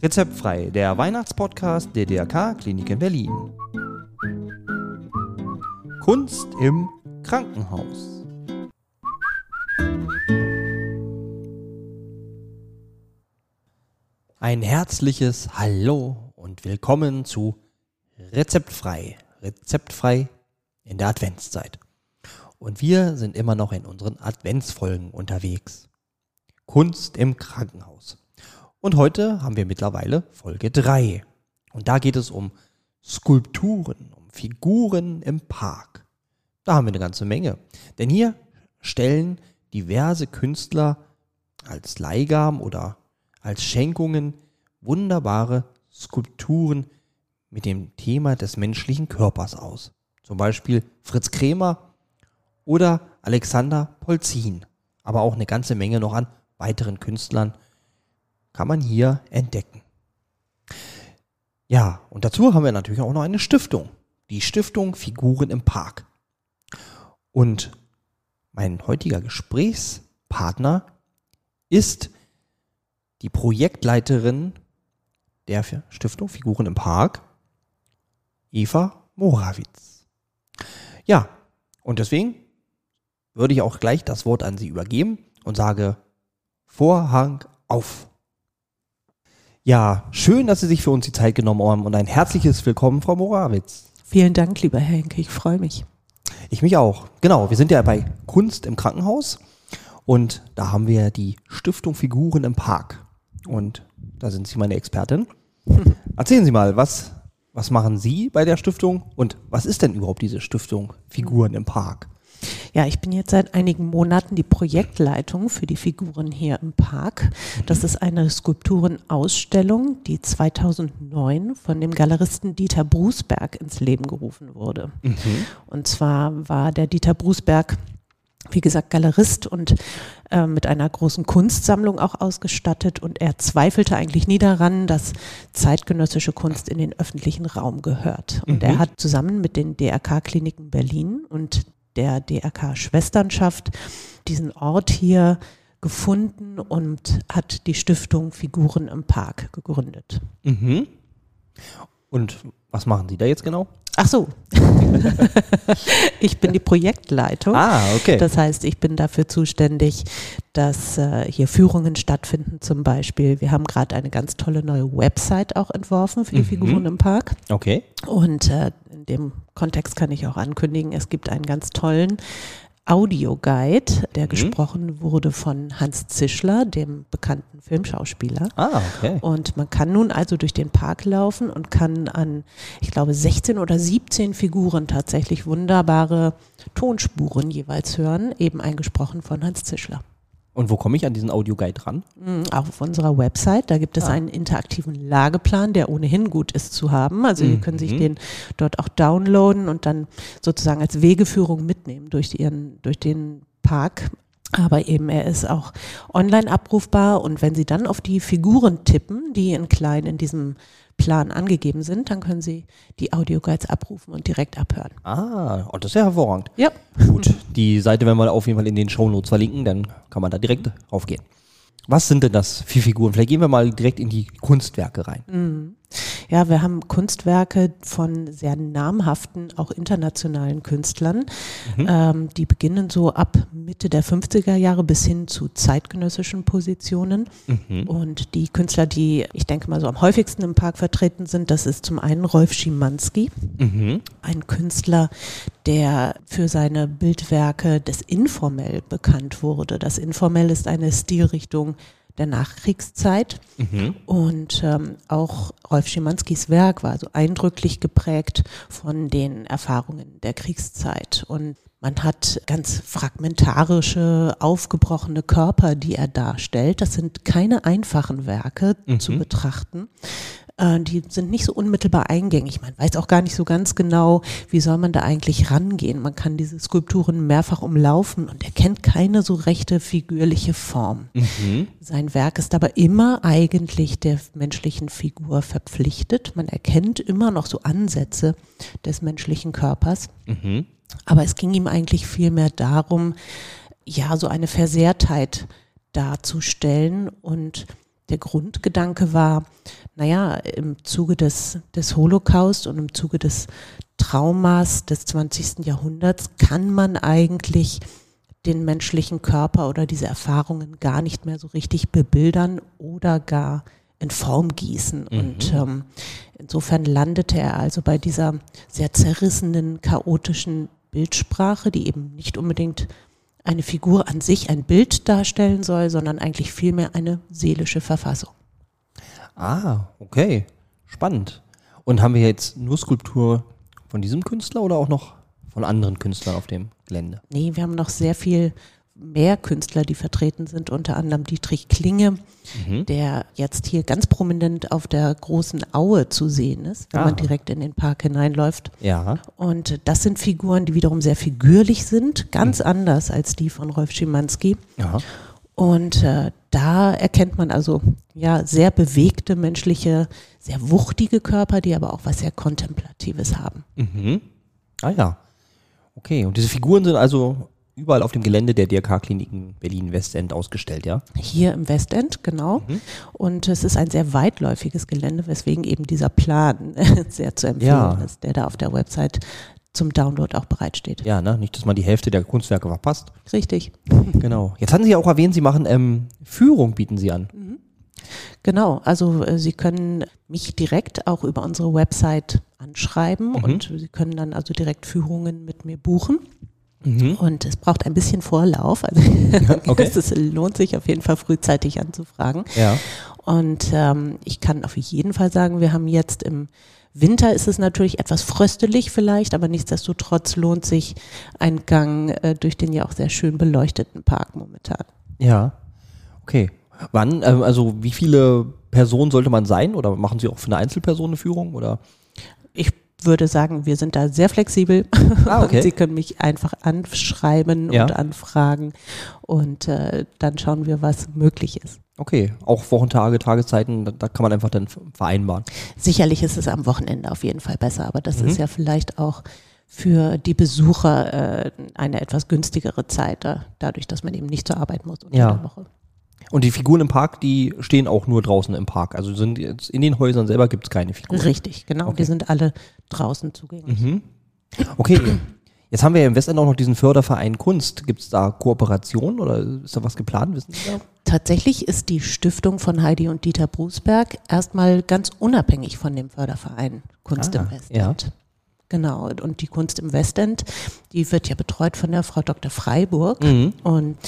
Rezeptfrei, der Weihnachtspodcast der DRK Klinik in Berlin. Kunst im Krankenhaus. Ein herzliches Hallo und willkommen zu Rezeptfrei. Rezeptfrei in der Adventszeit. Und wir sind immer noch in unseren Adventsfolgen unterwegs. Kunst im Krankenhaus. Und heute haben wir mittlerweile Folge 3. Und da geht es um Skulpturen, um Figuren im Park. Da haben wir eine ganze Menge. Denn hier stellen diverse Künstler als Leihgaben oder als Schenkungen wunderbare Skulpturen mit dem Thema des menschlichen Körpers aus. Zum Beispiel Fritz Kremer oder Alexander Polzin. Aber auch eine ganze Menge noch an weiteren Künstlern kann man hier entdecken. Ja, und dazu haben wir natürlich auch noch eine Stiftung. Die Stiftung Figuren im Park. Und mein heutiger Gesprächspartner ist die Projektleiterin der Stiftung Figuren im Park, Eva Morawitz. Ja, und deswegen würde ich auch gleich das Wort an Sie übergeben und sage Vorhang auf. Ja, schön, dass Sie sich für uns die Zeit genommen haben und ein herzliches Willkommen, Frau Morawitz. Vielen Dank, lieber Herr Henke, ich freue mich. Ich mich auch. Genau, wir sind ja bei Kunst im Krankenhaus und da haben wir die Stiftung Figuren im Park. Und da sind Sie meine Expertin. Erzählen Sie mal, was, was machen Sie bei der Stiftung und was ist denn überhaupt diese Stiftung Figuren im Park? Ja, ich bin jetzt seit einigen Monaten die Projektleitung für die Figuren hier im Park. Das ist eine Skulpturenausstellung, die 2009 von dem Galeristen Dieter Brusberg ins Leben gerufen wurde. Mhm. Und zwar war der Dieter Brusberg wie gesagt, Galerist und äh, mit einer großen Kunstsammlung auch ausgestattet. Und er zweifelte eigentlich nie daran, dass zeitgenössische Kunst in den öffentlichen Raum gehört. Und mhm. er hat zusammen mit den DRK-Kliniken Berlin und der DRK Schwesternschaft diesen Ort hier gefunden und hat die Stiftung Figuren im Park gegründet. Mhm. Und was machen Sie da jetzt genau? Ach so. ich bin die Projektleitung. Ah, okay. Das heißt, ich bin dafür zuständig, dass äh, hier Führungen stattfinden zum Beispiel. Wir haben gerade eine ganz tolle neue Website auch entworfen für die mhm. Figuren im Park. Okay. Und äh, in dem Kontext kann ich auch ankündigen, es gibt einen ganz tollen Audioguide, der mhm. gesprochen wurde von Hans Zischler, dem bekannten Filmschauspieler. Ah, okay. Und man kann nun also durch den Park laufen und kann an, ich glaube, 16 oder 17 Figuren tatsächlich wunderbare Tonspuren jeweils hören, eben eingesprochen von Hans Zischler. Und wo komme ich an diesen Audioguide ran? Mhm, auch auf unserer Website. Da gibt es ah. einen interaktiven Lageplan, der ohnehin gut ist zu haben. Also mhm. Sie können sich mhm. den dort auch downloaden und dann sozusagen als Wegeführung mitnehmen durch, ihren, durch den Park. Aber eben er ist auch online abrufbar und wenn Sie dann auf die Figuren tippen, die in klein in diesem Plan angegeben sind, dann können Sie die Audioguides abrufen und direkt abhören. Ah, und das ist ja hervorragend. Ja. Gut, die Seite werden wir auf jeden Fall in den Shownotes verlinken, dann kann man da direkt raufgehen. Was sind denn das für Figuren? Vielleicht gehen wir mal direkt in die Kunstwerke rein. Mhm. Ja, wir haben Kunstwerke von sehr namhaften, auch internationalen Künstlern. Mhm. Ähm, die beginnen so ab Mitte der 50er Jahre bis hin zu zeitgenössischen Positionen. Mhm. Und die Künstler, die ich denke mal so am häufigsten im Park vertreten sind, das ist zum einen Rolf Schimanski, mhm. ein Künstler, der für seine Bildwerke des Informell bekannt wurde. Das Informell ist eine Stilrichtung, der Nachkriegszeit. Mhm. Und ähm, auch Rolf Schimanskis Werk war so eindrücklich geprägt von den Erfahrungen der Kriegszeit. Und man hat ganz fragmentarische, aufgebrochene Körper, die er darstellt. Das sind keine einfachen Werke mhm. zu betrachten. Äh, die sind nicht so unmittelbar eingängig. Man weiß auch gar nicht so ganz genau, wie soll man da eigentlich rangehen. Man kann diese Skulpturen mehrfach umlaufen und erkennt keine so rechte figürliche Form. Mhm. Sein Werk ist aber immer eigentlich der menschlichen Figur verpflichtet. Man erkennt immer noch so Ansätze des menschlichen Körpers. Mhm. Aber es ging ihm eigentlich vielmehr darum, ja, so eine Versehrtheit darzustellen. Und der Grundgedanke war, naja, im Zuge des, des Holocaust und im Zuge des Traumas des 20. Jahrhunderts kann man eigentlich den menschlichen Körper oder diese Erfahrungen gar nicht mehr so richtig bebildern oder gar in Form gießen. Mhm. Und ähm, insofern landete er also bei dieser sehr zerrissenen, chaotischen Bildsprache, die eben nicht unbedingt eine Figur an sich, ein Bild darstellen soll, sondern eigentlich vielmehr eine seelische Verfassung. Ah, okay. Spannend. Und haben wir jetzt nur Skulptur von diesem Künstler oder auch noch von anderen Künstlern auf dem Gelände? Nee, wir haben noch sehr viel mehr Künstler, die vertreten sind, unter anderem Dietrich Klinge, mhm. der jetzt hier ganz prominent auf der großen Aue zu sehen ist, wenn ah. man direkt in den Park hineinläuft. Ja. Und das sind Figuren, die wiederum sehr figürlich sind, ganz mhm. anders als die von Rolf Schimanski. Ja. Und äh, da erkennt man also ja sehr bewegte menschliche, sehr wuchtige Körper, die aber auch was sehr Kontemplatives haben. Mhm. Ah ja. Okay, und diese Figuren sind also überall auf dem Gelände der DRK-Kliniken Berlin-Westend ausgestellt, ja? Hier im Westend, genau. Mhm. Und es ist ein sehr weitläufiges Gelände, weswegen eben dieser Plan sehr zu empfehlen ja. ist, der da auf der Website zum Download auch bereitsteht. Ja, ne? nicht, dass man die Hälfte der Kunstwerke verpasst. Richtig. Genau. Jetzt hatten Sie ja auch erwähnt, Sie machen ähm, Führung, bieten Sie an. Mhm. Genau, also äh, Sie können mich direkt auch über unsere Website anschreiben mhm. und Sie können dann also direkt Führungen mit mir buchen. Mhm. Und es braucht ein bisschen Vorlauf. Also okay. es lohnt sich auf jeden Fall frühzeitig anzufragen. Ja. Und ähm, ich kann auf jeden Fall sagen, wir haben jetzt im Winter ist es natürlich etwas fröstelig vielleicht, aber nichtsdestotrotz lohnt sich ein Gang äh, durch den ja auch sehr schön beleuchteten Park momentan. Ja, okay. Wann, äh, also wie viele Personen sollte man sein oder machen Sie auch für eine Einzelperson eine Führung oder? Ich würde sagen, wir sind da sehr flexibel. Ah, okay. Sie können mich einfach anschreiben ja. und anfragen und äh, dann schauen wir, was möglich ist. Okay, auch Wochentage, Tageszeiten, da, da, kann man einfach dann vereinbaren. Sicherlich ist es am Wochenende auf jeden Fall besser, aber das mhm. ist ja vielleicht auch für die Besucher äh, eine etwas günstigere Zeit, da, dadurch, dass man eben nicht zur Arbeit muss unter ja. der Woche. Und die Figuren im Park, die stehen auch nur draußen im Park. Also sind jetzt in den Häusern selber gibt es keine Figuren. Richtig, genau. Okay. Die sind alle draußen zugänglich. Mhm. Okay. Jetzt haben wir ja im Westend auch noch diesen Förderverein Kunst. Gibt es da Kooperation oder ist da was geplant? Wissen Sie da? Tatsächlich ist die Stiftung von Heidi und Dieter Brusberg erstmal ganz unabhängig von dem Förderverein Kunst ah, im Westend. Ja. Genau, und die Kunst im Westend, die wird ja betreut von der Frau Dr. Freiburg. Mhm. Und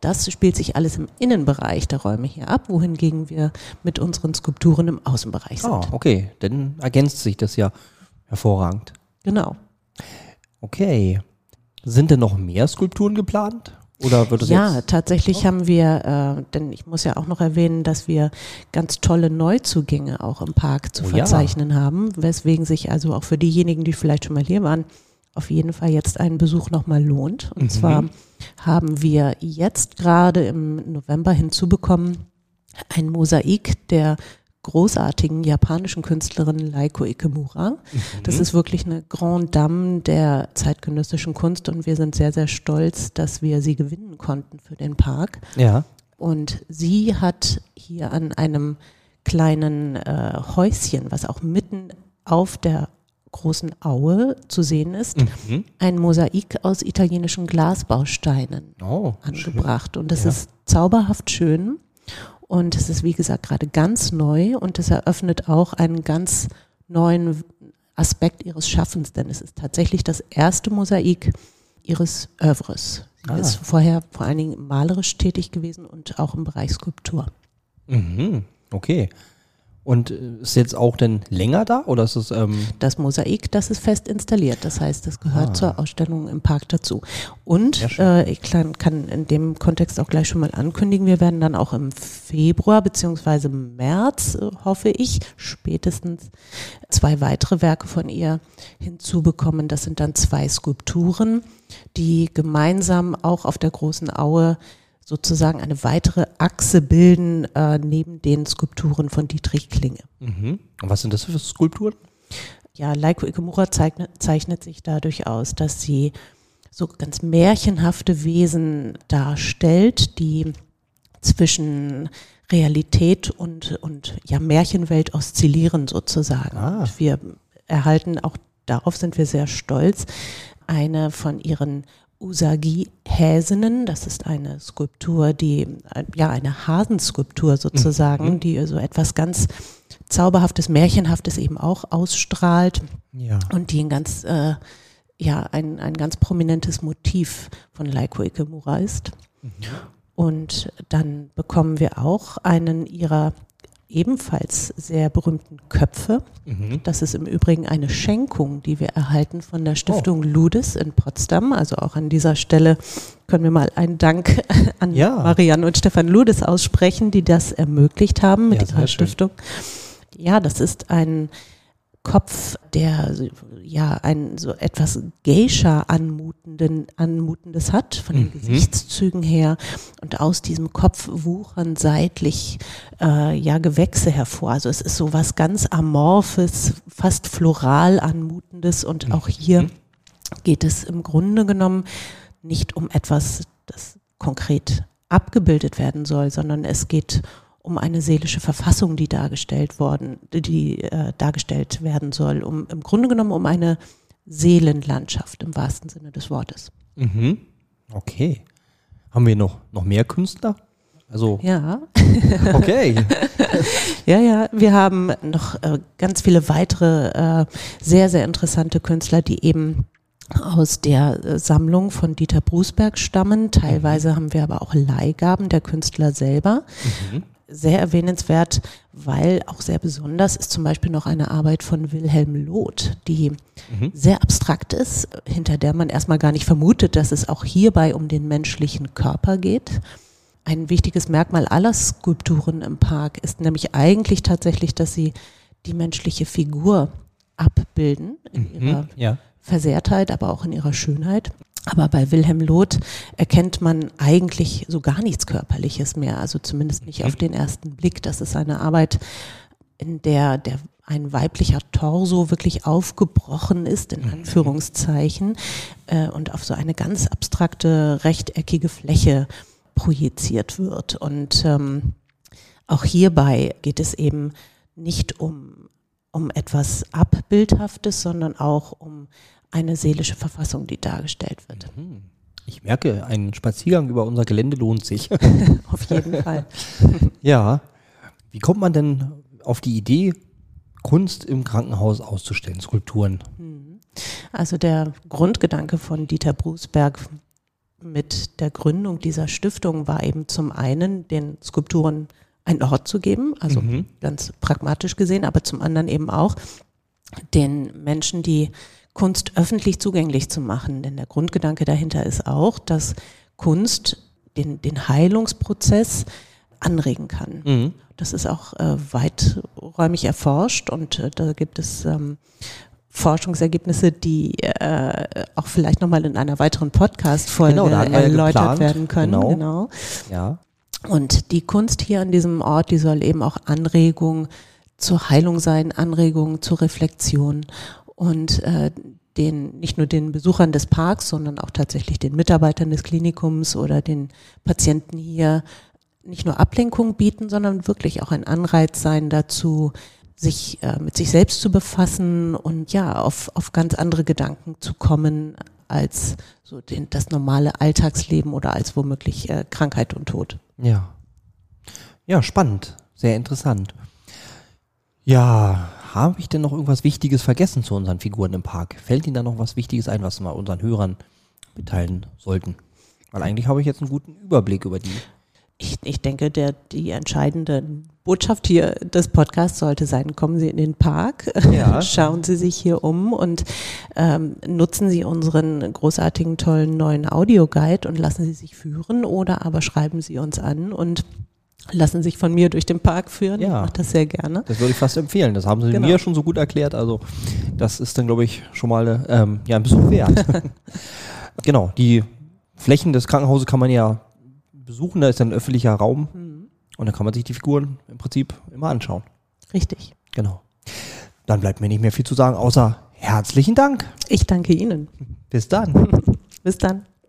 das spielt sich alles im Innenbereich der Räume hier ab, wohingegen wir mit unseren Skulpturen im Außenbereich sind. Oh, okay, dann ergänzt sich das ja hervorragend. Genau. Okay. Sind denn noch mehr Skulpturen geplant? Oder wird es ja, jetzt? tatsächlich oh. haben wir, äh, denn ich muss ja auch noch erwähnen, dass wir ganz tolle Neuzugänge auch im Park zu oh, verzeichnen ja. haben, weswegen sich also auch für diejenigen, die vielleicht schon mal hier waren, auf jeden Fall jetzt ein Besuch nochmal lohnt. Und mhm. zwar haben wir jetzt gerade im November hinzubekommen ein Mosaik der großartigen japanischen Künstlerin Laiko Ikemura. Mhm. Das ist wirklich eine Grande Dame der zeitgenössischen Kunst und wir sind sehr, sehr stolz, dass wir sie gewinnen konnten für den Park. Ja. Und sie hat hier an einem kleinen äh, Häuschen, was auch mitten auf der großen Aue zu sehen ist, mhm. ein Mosaik aus italienischen Glasbausteinen oh, angebracht. Schön. Und das ja. ist zauberhaft schön. Und es ist, wie gesagt, gerade ganz neu und es eröffnet auch einen ganz neuen Aspekt ihres Schaffens, denn es ist tatsächlich das erste Mosaik ihres Övres. Sie ah. ist vorher vor allen Dingen malerisch tätig gewesen und auch im Bereich Skulptur. Mhm. Okay. Und äh, ist jetzt auch denn länger da oder ist es? Ähm das Mosaik, das ist fest installiert. Das heißt, das gehört ah. zur Ausstellung im Park dazu. Und äh, ich kann, kann in dem Kontext auch gleich schon mal ankündigen, wir werden dann auch im Februar beziehungsweise März, äh, hoffe ich, spätestens zwei weitere Werke von ihr hinzubekommen. Das sind dann zwei Skulpturen, die gemeinsam auch auf der großen Aue sozusagen eine weitere Achse bilden äh, neben den Skulpturen von Dietrich Klinge. Mhm. Und was sind das für Skulpturen? Ja, Laiko Ikemura zeichnet, zeichnet sich dadurch aus, dass sie so ganz märchenhafte Wesen darstellt, die zwischen Realität und, und ja, Märchenwelt oszillieren sozusagen. Ah. Und wir erhalten, auch darauf sind wir sehr stolz, eine von ihren Usagi-Häsinnen. Das ist eine Skulptur, die, äh, ja, eine Hasenskulptur sozusagen, Mhm. die so etwas ganz Zauberhaftes, Märchenhaftes eben auch ausstrahlt Ja. und die ein ganz, äh, ja, ein, ein ganz prominentes Motiv von Laiko Ikemura ist. Und dann bekommen wir auch einen ihrer ebenfalls sehr berühmten Köpfe. Mhm. Das ist im Übrigen eine Schenkung, die wir erhalten von der Stiftung Ludis in Potsdam. Also auch an dieser Stelle können wir mal einen Dank an Ja. Marianne und Stefan Ludis aussprechen, die das ermöglicht haben mit Ja, ihrer schön. Stiftung. Ja, das ist ein Kopf, der ja ein so etwas Geisha anmutenden, anmutendes hat, von den Mhm. Gesichtszügen her. Und aus diesem Kopf wuchern seitlich äh, ja Gewächse hervor. Also es ist so was ganz Amorphes, fast floral anmutendes. Und auch hier geht es im Grunde genommen nicht um etwas, das konkret abgebildet werden soll, sondern es geht um eine seelische Verfassung, die dargestellt worden, die äh, dargestellt werden soll, um im Grunde genommen um eine Seelenlandschaft im wahrsten Sinne des Wortes. Mhm. Okay. Haben wir noch, noch mehr Künstler? Also, Ja, okay. ja, ja. Wir haben noch äh, ganz viele weitere äh, sehr, sehr interessante Künstler, die eben aus der äh, Sammlung von Dieter Brusberg stammen. Teilweise haben wir aber auch Leihgaben der Künstler selber. Mhm. Sehr erwähnenswert, weil auch sehr besonders ist zum Beispiel noch eine Arbeit von Wilhelm Loth, die Mhm. sehr abstrakt ist, hinter der man erstmal gar nicht vermutet, dass es auch hierbei um den menschlichen Körper geht. Ein wichtiges Merkmal aller Skulpturen im Park ist nämlich eigentlich tatsächlich, dass sie die menschliche Figur abbilden in ihrer Mhm. Ja. Versehrtheit, aber auch in ihrer Schönheit. Aber bei Wilhelm Loth erkennt man eigentlich so gar nichts Körperliches mehr, also zumindest nicht auf den ersten Blick. Das ist eine Arbeit, in der der ein weiblicher Torso wirklich aufgebrochen ist, in Anführungszeichen, äh, und auf so eine ganz abstrakte rechteckige Fläche projiziert wird. Und ähm, auch hierbei geht es eben nicht um, um etwas Abbildhaftes, sondern auch um eine seelische Verfassung, die dargestellt wird. Ich merke, ein Spaziergang über unser Gelände lohnt sich. Auf jeden Fall. ja. Wie kommt man denn auf die Idee, Kunst im Krankenhaus auszustellen, Skulpturen? Also der Grundgedanke von Dieter Brusberg mit der Gründung dieser Stiftung war eben zum einen, den Skulpturen einen Ort zu geben, also Mhm. ganz pragmatisch gesehen, aber zum anderen eben auch den Menschen die Kunst öffentlich zugänglich zu machen. Denn der Grundgedanke dahinter ist auch, dass Kunst den, den Heilungsprozess anregen kann. Mhm. Das ist auch äh, weiträumig erforscht und äh, da gibt es ähm, Forschungsergebnisse, die äh, auch vielleicht nochmal in einer weiteren Podcast-Folge Genau, erläutert geplant. werden können. Genau. genau. Ja. Und die Kunst hier an diesem Ort, die soll eben auch Anregung zur Heilung sein, Anregung zur Reflexion und äh, den, nicht nur den Besuchern des Parks, sondern auch tatsächlich den Mitarbeitern des Klinikums oder den Patienten hier nicht nur Ablenkung bieten, sondern wirklich auch ein Anreiz sein dazu, sich äh, mit sich selbst zu befassen und ja, auf, auf ganz andere Gedanken zu kommen als so den, das normale Alltagsleben oder als womöglich äh, Krankheit und Tod. Ja. Ja, spannend. Sehr interessant. Ja, habe ich denn noch irgendwas Wichtiges vergessen zu unseren Figuren im Park? Fällt Ihnen da noch was Wichtiges ein, was wir unseren Hörern mitteilen sollten? Weil eigentlich habe ich jetzt einen guten Überblick über die. Ich, ich denke, der, die entscheidende Botschaft hier des Podcasts sollte sein, kommen Sie in den Park, Ja. schauen Sie sich hier um und ähm, nutzen Sie unseren großartigen, tollen neuen Audioguide und lassen Sie sich führen oder aber schreiben Sie uns an und lassen sich von mir durch den Park führen. Ja. Ich mache das sehr gerne. Das würde ich fast empfehlen. Das haben Sie Genau. mir schon so gut erklärt. Also das ist dann, glaube ich, schon mal ähm, ja, ein Besuch wert. genau, die Flächen des Krankenhauses kann man ja besuchen. Da ist dann ein öffentlicher Raum. Und da kann man sich die Figuren im Prinzip immer anschauen. Richtig. Genau. Dann bleibt mir nicht mehr viel zu sagen, außer herzlichen Dank. Ich danke Ihnen. Bis dann. Bis dann.